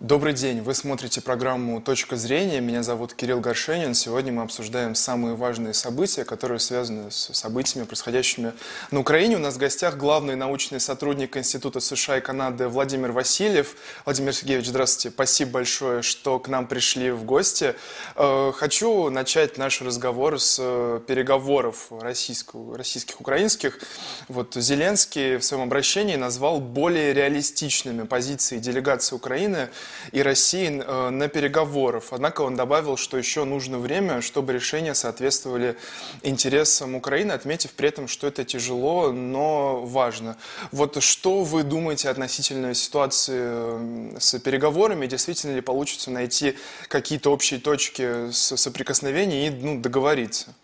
Добрый день, вы смотрите программу «Точка зрения». Меня зовут Кирилл Горшенин. Сегодня мы обсуждаем самые важные события, которые связаны с событиями, происходящими на Украине. У нас в гостях главный научный сотрудник Института США и Канады Владимир Васильев. Владимир Сергеевич, здравствуйте. Спасибо большое, что к нам пришли в гости. Э, хочу начать наш разговор с э, переговоров российских, украинских. Вот Зеленский в своем обращении назвал более реалистичными позиции делегации Украины – и России э, на переговоров. Однако он добавил, что еще нужно время, чтобы решения соответствовали интересам Украины, отметив при этом, что это тяжело, но важно. Вот что вы думаете относительно ситуации э, с переговорами? Действительно ли получится найти какие-то общие точки соприкосновения и ну, договориться?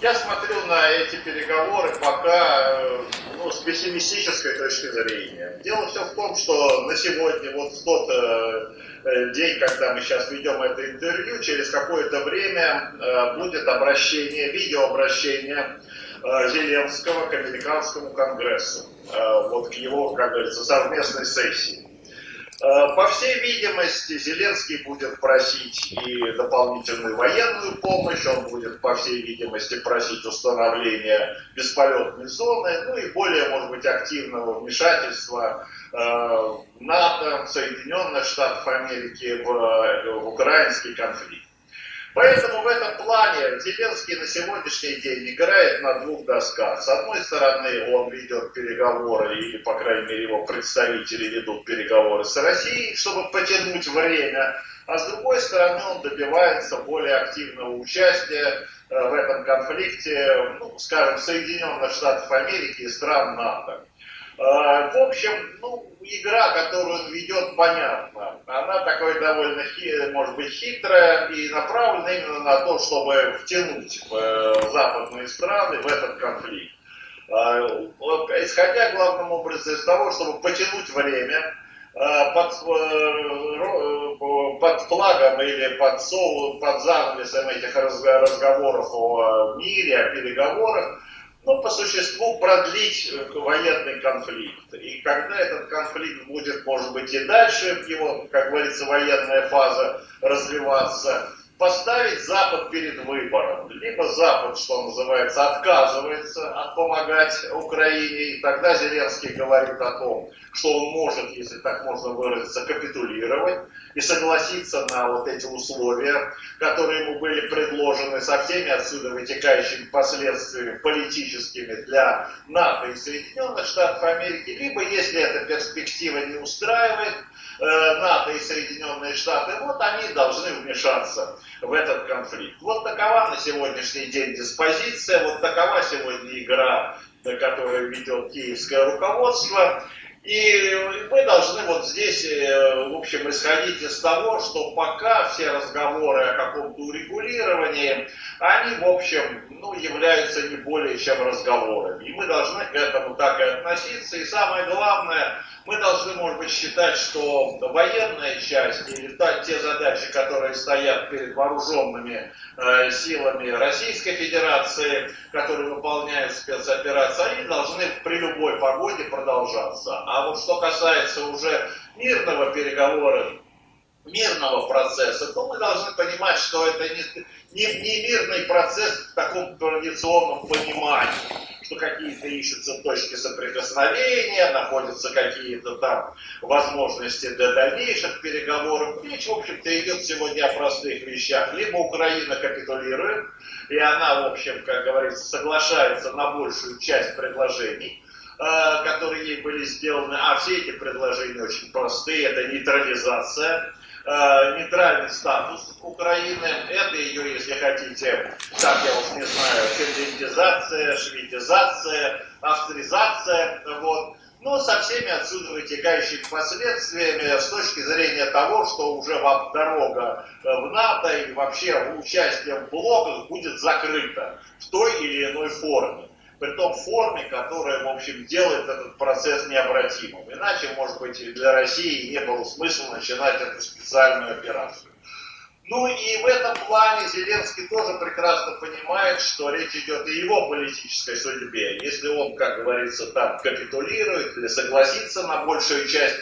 Я смотрю на эти переговоры пока э, ну, с пессимистической точки зрения. Дело все в том, что на сегодня, вот в тот э, э день, когда мы сейчас ведем это интервью, через какое-то время э, будет обращение, видеообращение э, Зеленского к американскому конгрессу, э, вот к его, как говорится, совместной сессии. Э, по всей видимости, Зеленский будет просить и дополнительную военную помощь, он будет, по всей видимости, просить установления бесполетной зоны, ну и более, может быть, активного вмешательства э, НАТО, Соединенных Штатов Америки э, в украинский конфликт. Поэтому в этом плане Зеленский на сегодняшний день играет на двух досках. С одной стороны, он ведет переговоры, или, по крайней мере, его представители ведут переговоры с Россией, чтобы потянуть время. А с другой стороны, он добивается более активного участия э, в этом конфликте, ну, скажем, Соединенных Штатов Америки и стран НАТО. А, в общем, ну, игра, которую он ведет, понятна. Она такой довольно, может быть, хитрая и направлена именно на то, чтобы втянуть э, западные страны в этот конфликт. А, исходя главным образом из того, чтобы потянуть время, под, э, под флагом или под, соу, под занавесом этих разговоров о мире, о переговорах, ну, по существу продлить э, военный конфликт. И когда этот конфликт будет, может быть, и дальше, его, как говорится, военная фаза развиваться, поставить Запад перед выбором. Либо Запад, что называется, отказывается от помогать Украине, и тогда Зеленский говорит о том, что он может, если так можно выразиться, капитулировать и согласиться на вот эти условия, которые ему были предложены со всеми отсюда вытекающими последствиями политическими для НАТО и Соединенных Штатов Америки, либо, если эта перспектива не устраивает, э, НАТО и Соединенные Штаты, вот они должны вмешаться в этот конфликт. Вот такова на сегодняшний день диспозиция, вот такова сегодня игра, которую ведет киевское руководство. И мы должны вот здесь, э, в общем, исходить из того, что пока все разговоры о каком-то урегулировании, они, в общем, ну, являются не более чем разговорами. И мы должны к этому так и относиться. И самое главное, мы должны, может быть, считать, что военная часть или те задачи, которые стоят перед вооруженными э, силами Российской Федерации, которые выполняют спецоперации, они должны при любой погоде продолжаться. А вот что касается уже мирного переговора, мирного процесса, то мы должны понимать, что это не, не, не мирный процесс в таком традиционном понимании что какие-то ищутся точки соприкосновения, находятся какие-то там возможности для дальнейших переговоров. Речь, в общем-то, идет сегодня о простых вещах. Либо Украина капитулирует, и она, в общем, как говорится, соглашается на большую часть предложений, которые ей были сделаны, а все эти предложения очень простые, это нейтрализация, э, нейтральный статус Украины. Это ее, если хотите, так я уж не знаю, финляндизация, шведизация, австризация. Вот. Но со всеми отсюда вытекающими последствиями с точки зрения того, что уже вам дорога в НАТО и вообще участие в блоках будет закрыта в той или иной форме при том форме, которая, в общем, делает этот процесс необратимым. Иначе, может быть, для России не было смысла начинать эту специальную операцию. Ну и в этом плане Зеленский тоже прекрасно понимает, что речь идет о его политической судьбе. Если он, как говорится, там капитулирует или согласится на большую часть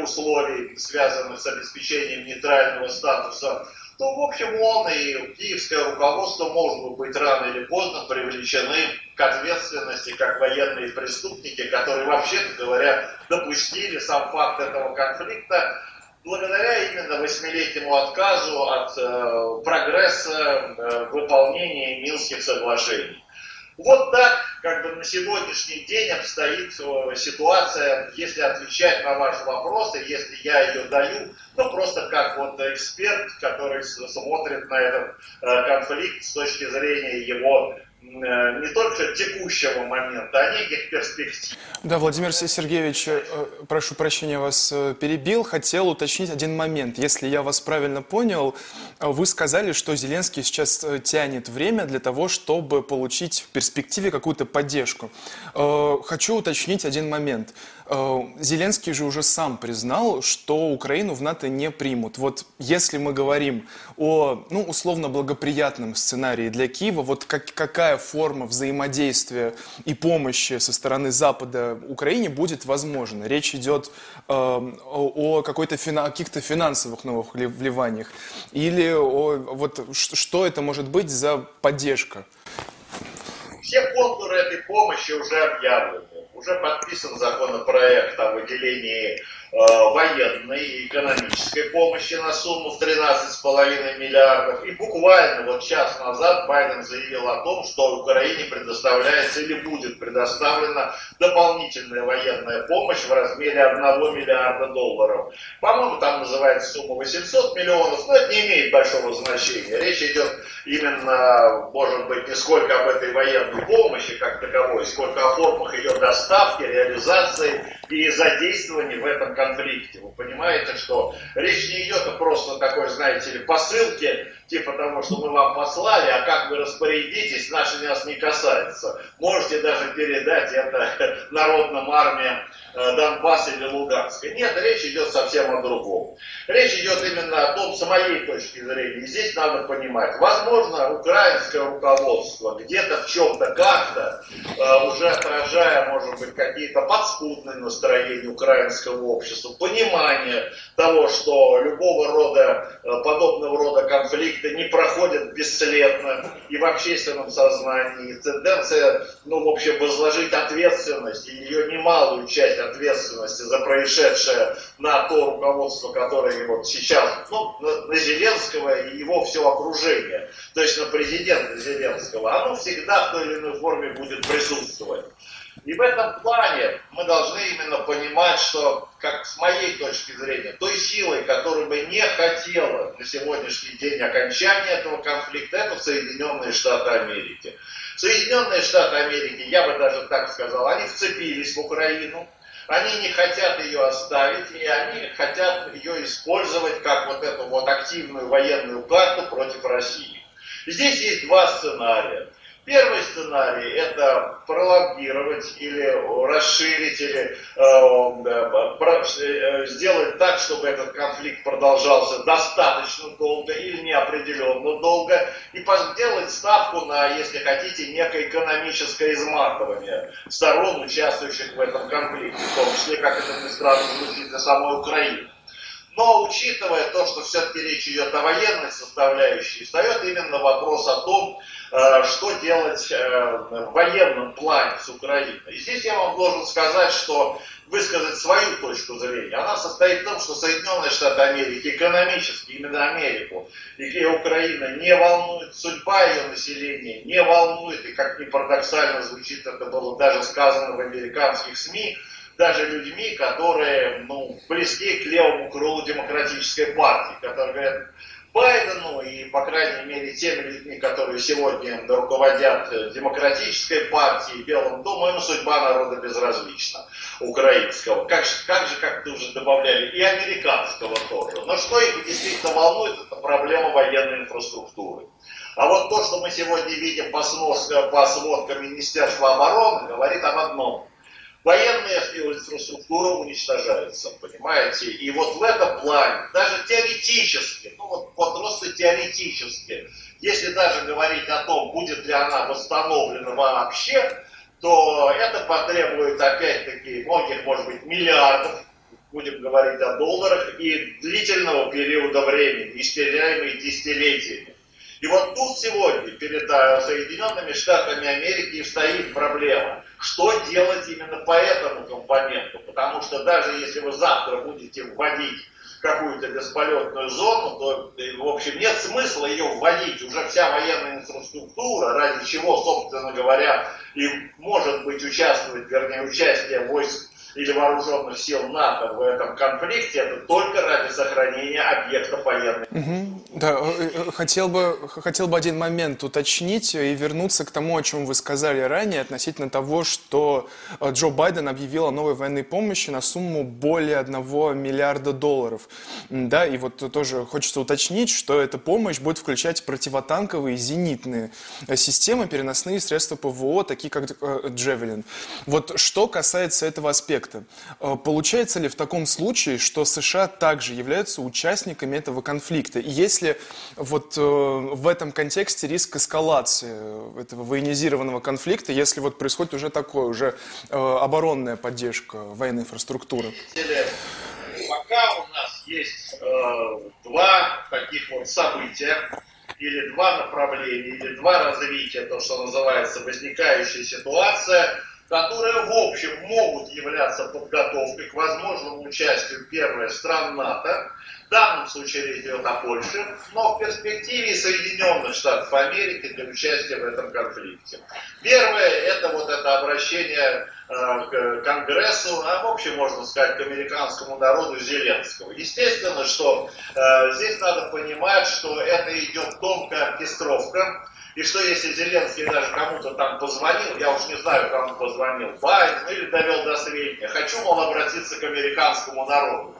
условий, связанных с обеспечением нейтрального статуса, то, в общем, он и киевское руководство, может быть, рано или поздно привлечены к ответственности как военные преступники, которые, вообще-то говоря, допустили сам факт этого конфликта благодаря именно восьмилетнему отказу от э, прогресса э, выполнения Минских соглашений. Вот так, как бы на сегодняшний день обстоит э, ситуация, если отвечать на ваши вопросы, если я ее даю, ну просто как вот эксперт, который смотрит на этот э, конфликт с точки зрения его не только текущего момента, а неких перспектив. Да, Владимир Сергеевич, э, прошу прощения, вас э, перебил. Хотел уточнить один момент. Если я вас правильно понял, вы сказали, что Зеленский сейчас тянет время для того, чтобы получить в перспективе какую-то поддержку. Хочу уточнить один момент. Зеленский же уже сам признал, что Украину в НАТО не примут. Вот если мы говорим о, ну, условно благоприятном сценарии для Киева, вот как, какая форма взаимодействия и помощи со стороны Запада Украине будет возможна? Речь идет э, о, какой-то каких-то финансовых новых вливаниях или о, вот что это может быть за поддержка? Все контуры этой помощи уже объявлены. Уже подписан законопроект о выделении военной и экономической помощи на сумму в 13,5 миллиардов. И буквально вот час назад Байден заявил о том, что Украине предоставляется или будет предоставлена дополнительная военная помощь в размере 1 миллиарда долларов. По-моему, там называется сумма 800 миллионов, но это не имеет большого значения. Речь идет именно, может быть, не сколько об этой военной помощи как таковой, сколько о формах ее доставки, реализации и задействования в этом конфликте. Вы понимаете, что речь не идет о просто такой, знаете ли, посылке, типа того, что мы вам послали, а как вы распорядитесь, наши нас не касается. Можете даже передать это народным армиям э, Донбасса или Луганска. Нет, речь идет совсем о другом. Речь идет именно о том, с моей точки зрения, и здесь надо понимать, возможно, украинское руководство где-то в чем-то как-то, э, уже отражая, может быть, какие-то подспудные настроения украинского общества, понимание того, что любого рода, э, подобного рода конфликт конфликты не проходят бесследно и в общественном сознании. Тенденция, ну, в общем, возложить ответственность, и ее немалую часть ответственности за происшедшее на то руководство, которое вот сейчас, ну, на Зеленского и его все окружение, то есть на президента Зеленского, оно всегда в той или иной форме будет присутствовать. И в этом плане мы должны именно понимать, что, как с моей точки зрения, той силой, которая бы не хотела на сегодняшний день окончания этого конфликта, это Соединенные Штаты Америки. Соединенные Штаты Америки, я бы даже так сказал, они вцепились в Украину, они не хотят ее оставить, и они хотят ее использовать как вот эту вот активную военную карту против России. Здесь есть два сценария. Первый сценарий – это пролоббировать или расширить, или э, э, сделать так, чтобы этот конфликт продолжался достаточно долго или неопределенно долго, и сделать ставку на, если хотите, некое экономическое изматывание сторон, участвующих в этом конфликте, в том числе, как это ни странно звучит, для самой Украины. Но учитывая то, что все-таки речь идет о военной составляющей, встает именно вопрос о том, Э, что делать э, в военном плане с Украиной. И здесь я вам должен сказать, что высказать свою точку зрения. Она состоит в том, что Соединенные Штаты Америки экономически, именно Америку и Украина не волнует, судьба ее населения не волнует, и как ни парадоксально звучит, это было даже сказано в американских СМИ, даже людьми, которые ну, близки к левому крылу демократической партии, которые говорят, Байдену и, по крайней мере, теми людьми, которые сегодня руководят э, демократической партией, Белым домом, им судьба народа безразлична, украинского. Как, как же, как ты уже добавляли, и американского тоже. Но что их действительно волнует, это проблема военной инфраструктуры. А вот то, что мы сегодня видим по, снос, по сводкам Министерства обороны, говорит об одном. Военная инфраструктура уничтожается, понимаете? И вот в этом плане, даже теоретически, ну вот, вот просто теоретически, если даже говорить о том, будет ли она восстановлена вообще, то это потребует опять-таки многих, может быть, миллиардов, будем говорить о долларах, и длительного периода времени, исчисляемые десятилетиями. И вот тут сегодня перед э, Соединенными Штатами Америки стоит проблема, что делать именно по этому компоненту, потому что даже если вы завтра будете вводить какую-то бесполетную зону, то, в общем, нет смысла ее вводить. Уже вся военная инфраструктура, ради чего, собственно говоря, и может быть участвовать, вернее, участие войск или вооруженных сил НАТО в этом конфликте, это только ради сохранения объекта военной. Угу. Да, э, э, хотел бы, хотел бы один момент уточнить и вернуться к тому, о чем вы сказали ранее, относительно того, что э, Джо Байден объявил о новой военной помощи на сумму более 1 миллиарда долларов. Да, и вот тоже хочется уточнить, что эта помощь будет включать противотанковые зенитные системы, переносные средства ПВО, такие как Джевелин. Вот что касается этого аспекта, аспекта. Э, получается ли в таком случае, что США также являются участниками этого конфликта? И есть ли вот э, в этом контексте риск эскалации этого военизированного конфликта, если вот происходит уже такое, уже э, оборонная поддержка военной инфраструктуры? Пока у нас есть э, два таких вот события, или два направления, или два развития, то, что называется возникающая ситуация – которые в общем могут являться подготовкой к возможному участию первой стран НАТО, в данном случае речь идет о Польше, но в перспективе Соединенных Штатов Америки для участия в этом конфликте. Первое – это вот это обращение э, к Конгрессу, а в общем, можно сказать, к американскому народу Зеленского. Естественно, что э, здесь надо понимать, что это идет тонкая оркестровка, и что если Зеленский даже кому-то там позвонил, я уж не знаю, кому позвонил, Байден или довел до сведения, хочу, мол, обратиться к американскому народу.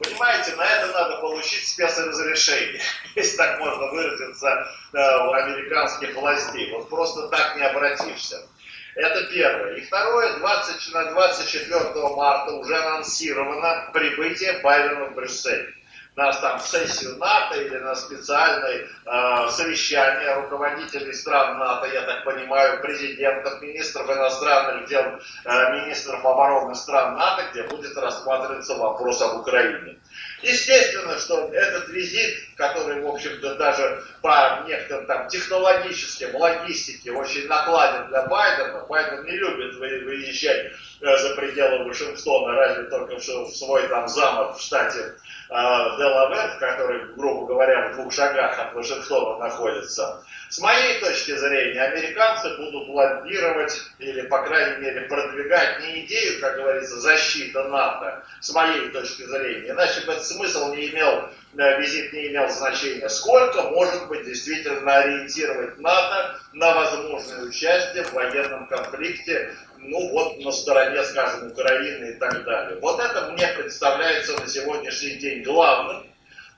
Понимаете, на это надо получить спецразрешение, если так можно выразиться э, у американских властей. Вот просто так не обратишься. Это первое. И второе, 20, на 24 марта уже анонсировано прибытие Байдена в Брюссель на там, сессию НАТО или на специальное э, совещание руководителей стран НАТО, я так понимаю, президентов, министров иностранных дел, э, министров обороны стран НАТО, где будет рассматриваться вопрос об Украине. Естественно, что этот визит, который, в общем-то, даже по некоторым там технологическим, логистике очень накладен для Байдена, Байден не любит выезжать э, за пределы Вашингтона, разве только в свой там замок в штате Э, Делавер, который, грубо говоря, в двух шагах от Вашингтона находится, с моей точки зрения, американцы будут лоббировать или, по крайней мере, продвигать не идею, как говорится, защиты НАТО, с моей точки зрения, иначе бы этот смысл не имел, визит не имел значения. Сколько может быть действительно ориентировать НАТО на возможное участие в военном конфликте ну вот на стороне, скажем, Украины и так далее. Вот это мне представляется на сегодняшний день главным,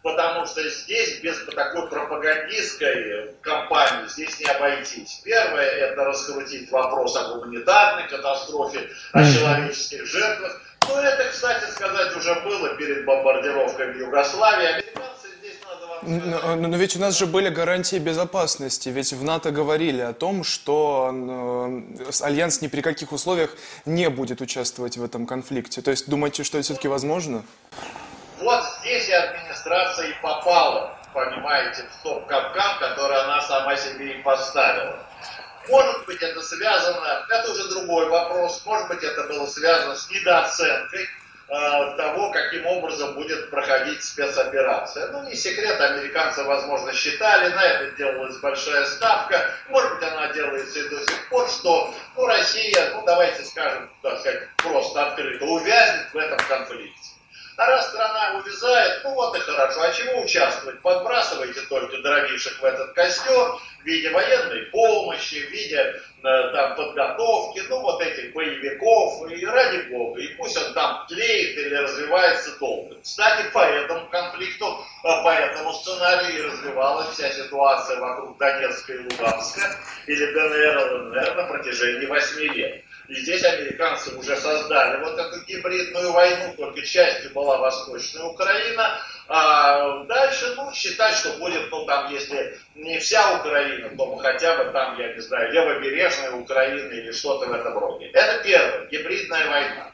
потому что здесь без такой пропагандистской кампании здесь не обойтись. Первое – это раскрутить вопрос о гуманитарной катастрофе, о человеческих жертвах. Ну, это, кстати сказать, уже было перед бомбардировкой в Югославии. Американцы но, но ведь у нас же были гарантии безопасности, ведь в НАТО говорили о том, что э, Альянс ни при каких условиях не будет участвовать в этом конфликте. То есть думаете, что это все-таки возможно? Вот здесь и администрация и попала, понимаете, в тот капкан, который она сама себе и поставила. Может быть, это связано, это уже другой вопрос, может быть, это было связано с недооценкой Э, того, каким образом будет проходить спецоперация. Ну, не секрет, американцы, возможно, считали, на это делалась большая ставка, может быть, она делается и до сих пор, что ну, Россия, ну, давайте скажем, так сказать, просто открыто, увязнет в этом конфликте. А раз страна увязает, ну вот и хорошо. А чего участвовать? Подбрасывайте только дровишек в этот костер в виде военной помощи, в виде э, там, подготовки, ну вот этих боевиков, и ради бога, и пусть он там тлеет или развивается долго. Кстати, по этому конфликту, э, по этому сценарию и развивалась вся ситуация вокруг Донецка и Луганска, или ДНР, ЛНР на протяжении восьми лет. И здесь американцы уже создали вот эту гибридную войну, только частью была Восточная Украина, а дальше, ну, считать, что будет, ну, там, если не вся Украина, то хотя бы там, я не знаю, левобережная Украина или что-то в этом роде. Это первое, гибридная война.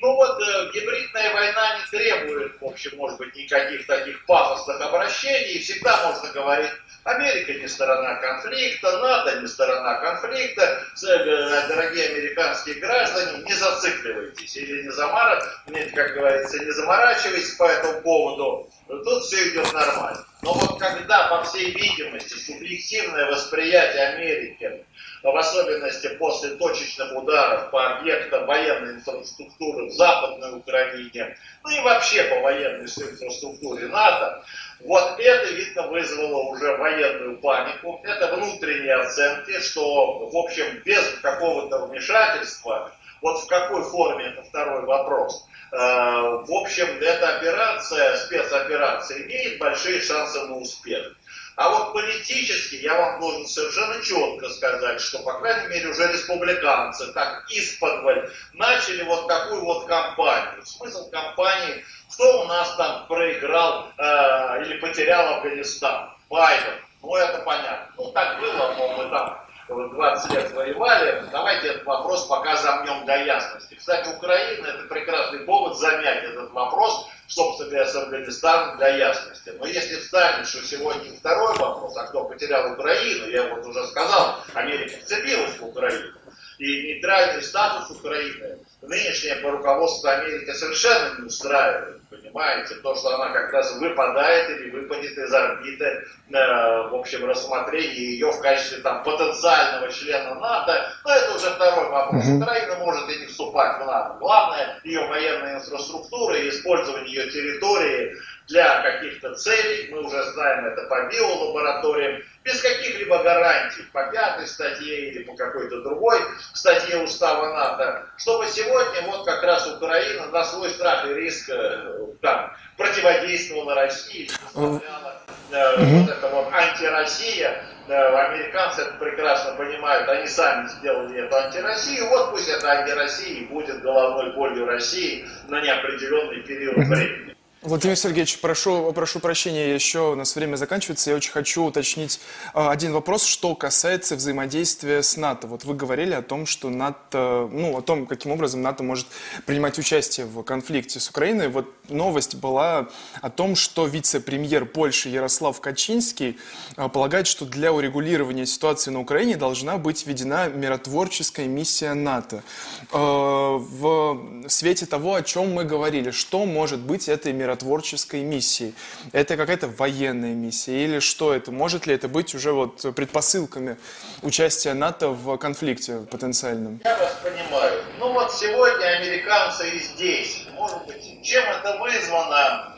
Ну вот э, гибридная война не требует, в общем, может быть, никаких таких пафосных обращений. Всегда можно говорить, Америка не сторона конфликта, НАТО не сторона конфликта. Э, дорогие американские граждане, не зацикливайтесь или не замарывайтесь, как говорится, не заморачивайтесь по этому поводу. Тут все идет нормально. Но вот когда, по всей видимости, субъективное восприятие Америки в особенности после точечных ударов по объектам военной инфраструктуры в Западной Украине, ну и вообще по военной инфраструктуре НАТО, вот это, видно, вызвало уже военную панику. Это внутренние оценки, что, в общем, без какого-то вмешательства, вот в какой форме, это второй вопрос, э, в общем, эта операция, спецоперация, имеет большие шансы на успех. А вот политически я вам должен совершенно четко сказать, что, по крайней мере, уже республиканцы так из-под начали вот такую вот кампанию. Смысл кампании, кто у нас там проиграл э, или потерял Афганистан? Байден. Ну, это понятно. Ну, так было, но мы там 20 лет воевали, давайте этот вопрос пока замнем до ясности. Кстати, Украина это прекрасный повод замять этот вопрос, собственно говоря, с Афганистаном для ясности. Но если встанет, что сегодня второй вопрос, а кто потерял Украину, я вот уже сказал, Америка вцепилась в Украину. И нейтральный статус Украины нынешнее по руководству Америки совершенно не устраивает понимаете, то, что она как раз выпадает или выпадет из орбиты, э, в общем, рассмотрение ее в качестве там потенциального члена НАТО, но это уже второй вопрос. Угу. Украина может и не вступать в НАТО. Главное, ее военная инфраструктура и использование ее территории для каких-то целей, мы уже знаем это по биолабораториям, без каких-либо гарантий по пятой статье или по какой-то другой статье устава НАТО, чтобы сегодня вот как раз Украина на свой страх и риск э, там, противодействовала России, составляла э, вот это вот антироссия, э, американцы это прекрасно понимают, они сами сделали эту антироссию, вот пусть эта антироссия будет головной болью России на неопределенный период времени. Владимир Сергеевич, прошу, прошу прощения, еще у нас время заканчивается. Я очень хочу уточнить э, один вопрос, что касается взаимодействия с НАТО. Вот вы говорили о том, что НАТО, ну, о том, каким образом НАТО может принимать участие в конфликте с Украиной. Вот новость была о том, что вице-премьер Польши Ярослав Качинский э, полагает, что для урегулирования ситуации на Украине должна быть введена миротворческая миссия НАТО. Э, в свете того, о чем мы говорили, что может быть этой миротворческой миротворческой миссией? Это какая-то военная миссия или что это? Может ли это быть уже вот предпосылками участия НАТО в конфликте потенциальном? Я вас понимаю. Ну вот сегодня американцы и здесь. Может быть, чем это вызвано?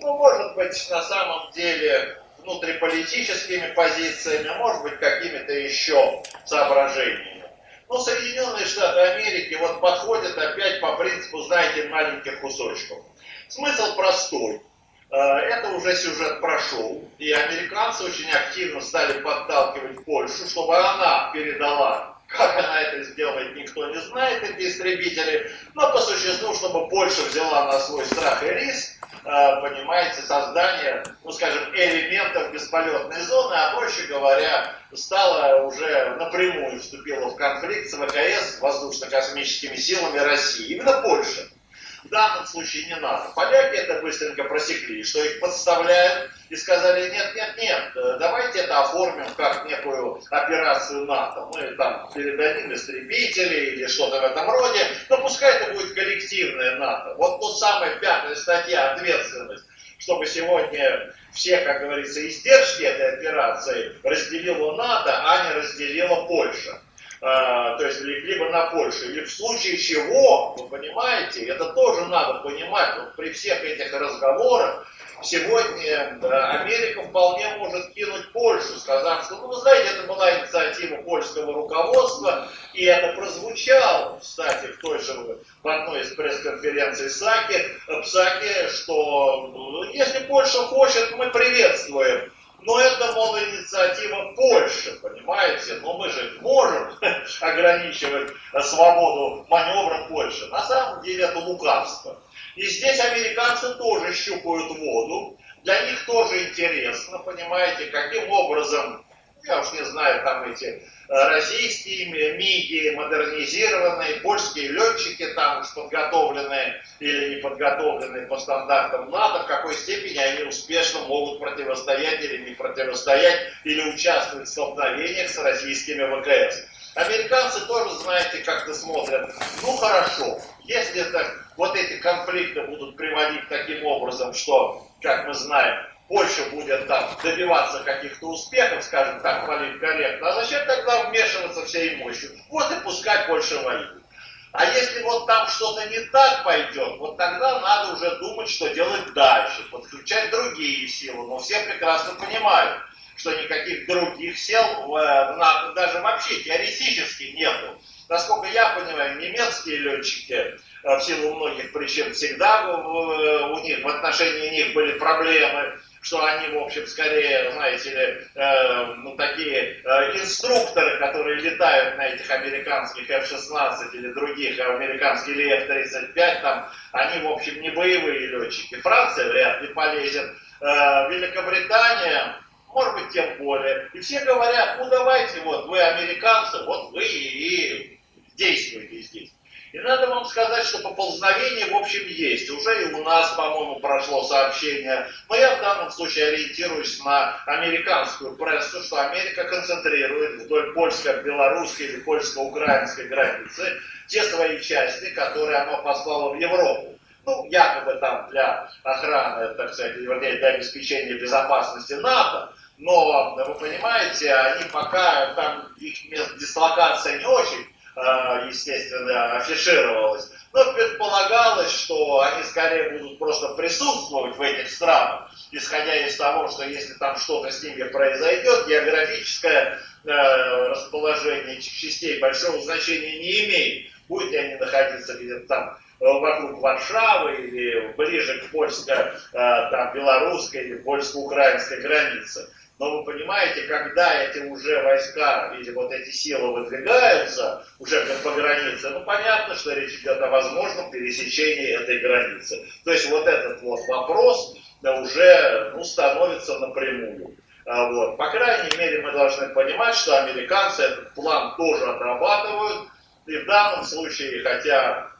Ну, может быть, на самом деле внутриполитическими позициями, может быть, какими-то еще соображениями. Но Соединенные Штаты Америки вот подходят опять по принципу, знаете, маленьких кусочков. Смысл простой. Э, это уже сюжет прошел, и американцы очень активно стали подталкивать Польшу, чтобы она передала, как она это сделает, никто не знает, эти истребители, но по существу, чтобы Польша взяла на свой страх и риск, э, понимаете, создание, ну скажем, элементов бесполетной зоны, а проще говоря, стала уже напрямую вступила в конфликт с ВКС, воздушно-космическими силами России, именно Польша. В данном случае не надо. Поляки это быстренько просекли, что их подставляют и сказали, нет, нет, нет, э, давайте это оформим как некую операцию НАТО. Мы там передадим истребители или что-то в этом роде, но пускай это будет коллективное НАТО. Вот тут самая пятая статья ответственность чтобы сегодня все, как говорится, издержки этой операции разделила НАТО, а не разделила Польша. А, то есть либо на Польшу, или в случае чего, вы понимаете, это тоже надо понимать, вот при всех этих разговорах, сегодня Америка вполне может кинуть Польшу, сказав, что, ну, вы знаете, это была инициатива польского руководства, и это прозвучало, кстати, в той же, в одной из пресс-конференций Саки, Псаки, что ну, если Польша хочет, мы приветствуем но это, мол, инициатива Польши, понимаете? Но мы же можем ограничивать свободу маневра Польши. На самом деле это лукавство. И здесь американцы тоже щупают воду. Для них тоже интересно, понимаете, каким образом, я уж не знаю, там эти Э, российские МИГи модернизированные, польские летчики там уж подготовленные или не подготовленные по стандартам НАТО, в какой степени они успешно могут противостоять или не противостоять, или участвовать в столкновениях с российскими ВКС. Американцы тоже, знаете, как-то смотрят, ну хорошо, если это, вот эти конфликты будут приводить таким образом, что, как мы знаем, Польша будет там добиваться каких-то успехов, скажем так, политкорректно, а зачем тогда вмешиваться всей мощью? Вот и пускай Польша воюет. А если вот там что-то не так пойдет, вот тогда надо уже думать, что делать дальше, подключать другие силы. Но все прекрасно понимают, что никаких других сил э, даже вообще теоретически нету. Насколько я понимаю, немецкие летчики э, в силу многих причин всегда у них в отношении них были проблемы что они, в общем, скорее, знаете ли, э, ну, такие э, инструкторы, которые летают на этих американских F-16 или других, американских или F-35, там, они, в общем, не боевые летчики. Франция вряд ли полезет. Э, Великобритания, может быть, тем более. И все говорят, ну давайте, вот вы американцы, вот вы и действуйте здесь. И надо вам сказать, что поползновение, в общем, есть. Уже и у нас, по-моему, прошло сообщение. Но я в данном случае ориентируюсь на американскую прессу, что Америка концентрирует вдоль польско-белорусской или польско-украинской границы те свои части, которые она послала в Европу. Ну, якобы там для охраны, так сказать, вернее, для обеспечения безопасности НАТО, но, вы понимаете, они пока, там их место дислокация не очень естественно, афишировалось. Но предполагалось, что они скорее будут просто присутствовать в этих странах, исходя из того, что если там что-то с ними произойдет, географическое э, расположение этих частей большого значения не имеет. Будут ли они находиться где-то там э, вокруг Варшавы или ближе к польско-белорусской э, или польско-украинской границе. Но вы понимаете, когда эти уже войска или вот эти силы выдвигаются уже по границе, ну понятно, что речь идет о возможном пересечении этой границы. То есть вот этот вот вопрос да, уже ну, становится напрямую. А вот. По крайней мере, мы должны понимать, что американцы этот план тоже отрабатывают. И в данном случае, хотя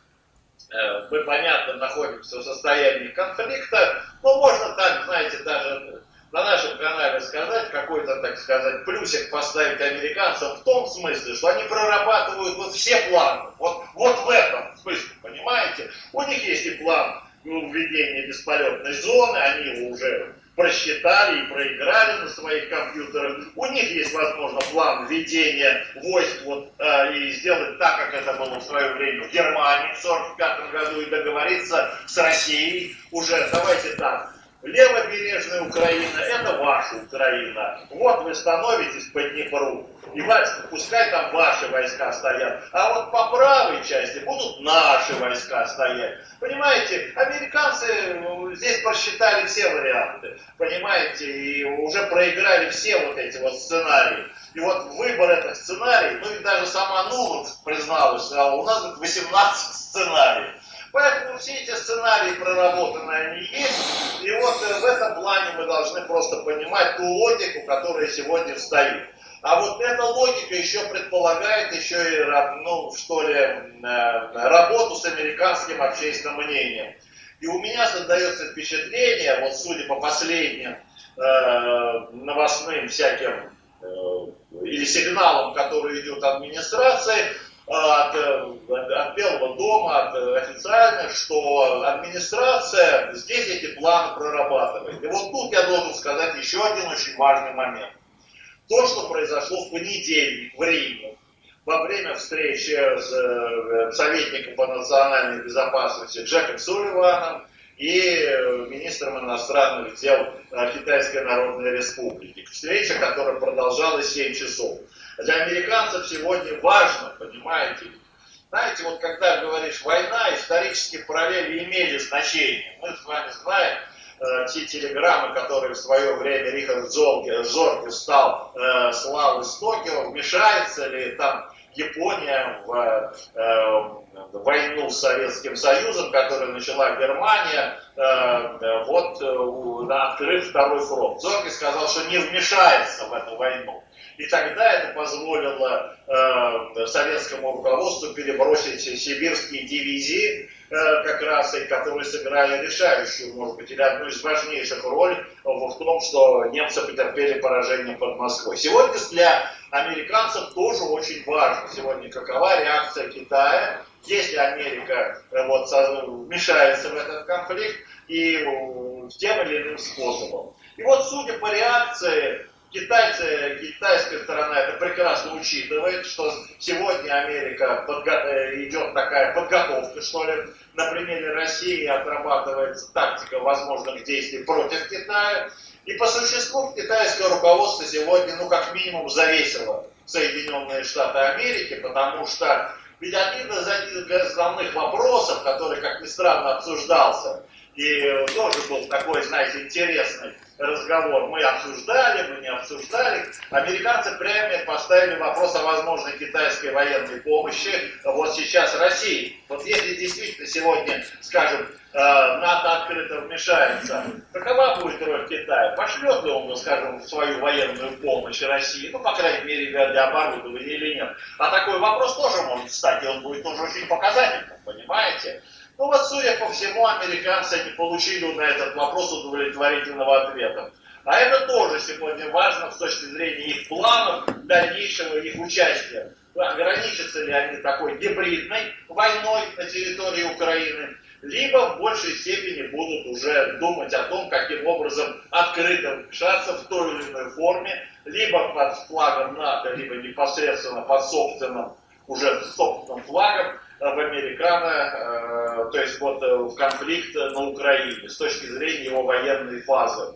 э, мы, понятно, находимся в состоянии конфликта, но можно так, знаете, даже на нашем канале сказать, какой-то, так сказать, плюсик поставить американцам в том смысле, что они прорабатывают вот все планы. Вот, вот в этом смысле, понимаете? У них есть и план введения бесполетной зоны, они его уже просчитали и проиграли на своих компьютерах. У них есть, возможно, план введения войск вот, э, и сделать так, как это было в свое время в Германии в 1945 году и договориться с Россией уже, давайте так, Левобережная Украина – это ваша Украина. Вот вы становитесь по Днепру. И пускай там ваши войска стоят. А вот по правой части будут наши войска стоять. Понимаете, американцы ну, здесь просчитали все варианты. Понимаете, и уже проиграли все вот эти вот сценарии. И вот выбор этих сценариев, ну и даже сама Нуланд призналась, а у нас 18 сценариев. Поэтому все эти сценарии проработаны, они есть. И вот э, в этом плане мы должны просто понимать ту логику, которая сегодня стоит. А вот эта логика еще предполагает еще и, ну, что ли, э, работу с американским общественным мнением. И у меня создается впечатление, вот судя по последним э, новостным всяким э, или сигналам, которые идут от администрации, от, от Белого дома, от официальных, что администрация здесь эти планы прорабатывает. И вот тут я должен сказать еще один очень важный момент. То, что произошло в понедельник в Риме, во время встречи с э, советником по национальной безопасности Джеком Сулливаном и э, министром иностранных дел э, Китайской Народной Республики. Встреча, которая продолжалась 7 часов. Для американцев сегодня важно, понимаете, знаете, вот когда говоришь война, исторические параллели имели значение. Мы с вами знаем, э, те телеграммы, которые в свое время Рихард Зорге, Зорге стал э, славы с Токио, вмешается ли там Япония в э, войну с Советским Союзом, которую начала Германия, э, вот э, открыв второй фронт. Зорги сказал, что не вмешается в эту войну. И тогда это позволило э, советскому руководству перебросить сибирские дивизии, э, как раз, и которые сыграли решающую, может быть, или одну из важнейших ролей в том, что немцы потерпели поражение под Москвой. Сегодня для американцев тоже очень важно сегодня, какова реакция Китая, если Америка э, вот, вмешается в этот конфликт и э, тем или иным способом. И вот судя по реакции Китайцы, китайская сторона это прекрасно учитывает, что сегодня Америка подго- э, идет такая подготовка, что ли, на примере России отрабатывается тактика возможных действий против Китая. И по существу китайское руководство сегодня, ну, как минимум, завесило Соединенные Штаты Америки, потому что ведь один из основных вопросов, который, как ни странно, обсуждался, и тоже был такой, знаете, интересный разговор. Мы обсуждали, мы не обсуждали. Американцы прямо поставили вопрос о возможной китайской военной помощи вот сейчас России. Вот если действительно сегодня, скажем, э, НАТО открыто вмешается, какова будет роль Китая? Пошлет ли он, скажем, свою военную помощь России? Ну, по крайней мере, для оборудования или нет? А такой вопрос тоже может стать, и он будет тоже очень показательным, понимаете? Ну вот, судя по всему, американцы не получили на этот вопрос удовлетворительного ответа. А это тоже сегодня важно с точки зрения их планов дальнейшего их участия. Ограничатся ли они такой гибридной войной на территории Украины, либо в большей степени будут уже думать о том, каким образом открыто вмешаться в той или иной форме, либо под флагом НАТО, либо непосредственно под собственным, уже собственным флагом, в американо, э, то есть вот э, в конфликт на Украине с точки зрения его военной фазы.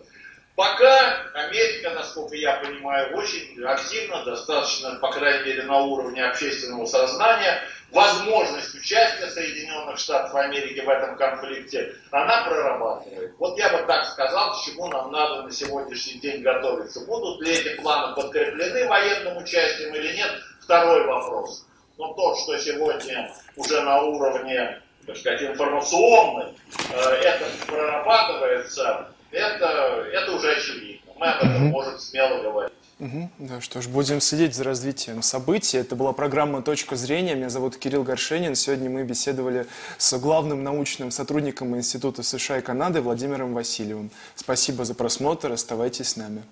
Пока Америка, насколько я понимаю, очень активно, достаточно, по крайней мере, на уровне общественного сознания, возможность участия Соединенных Штатов Америки в этом конфликте, она прорабатывает. Вот я бы так сказал, к чему нам надо на сегодняшний день готовиться. Будут ли эти планы подкреплены военным участием или нет, второй вопрос. Но то, что сегодня уже на уровне, так сказать, информационным, э, это прорабатывается, это, это уже очевидно. Мы об этом можем смело говорить. Угу. Да, что ж, будем следить за развитием событий. Это была программа «Точка зрения». Меня зовут Кирилл Горшенин. Сегодня мы беседовали с главным научным сотрудником Института США и Канады Владимиром Васильевым. Спасибо за просмотр. Оставайтесь с нами.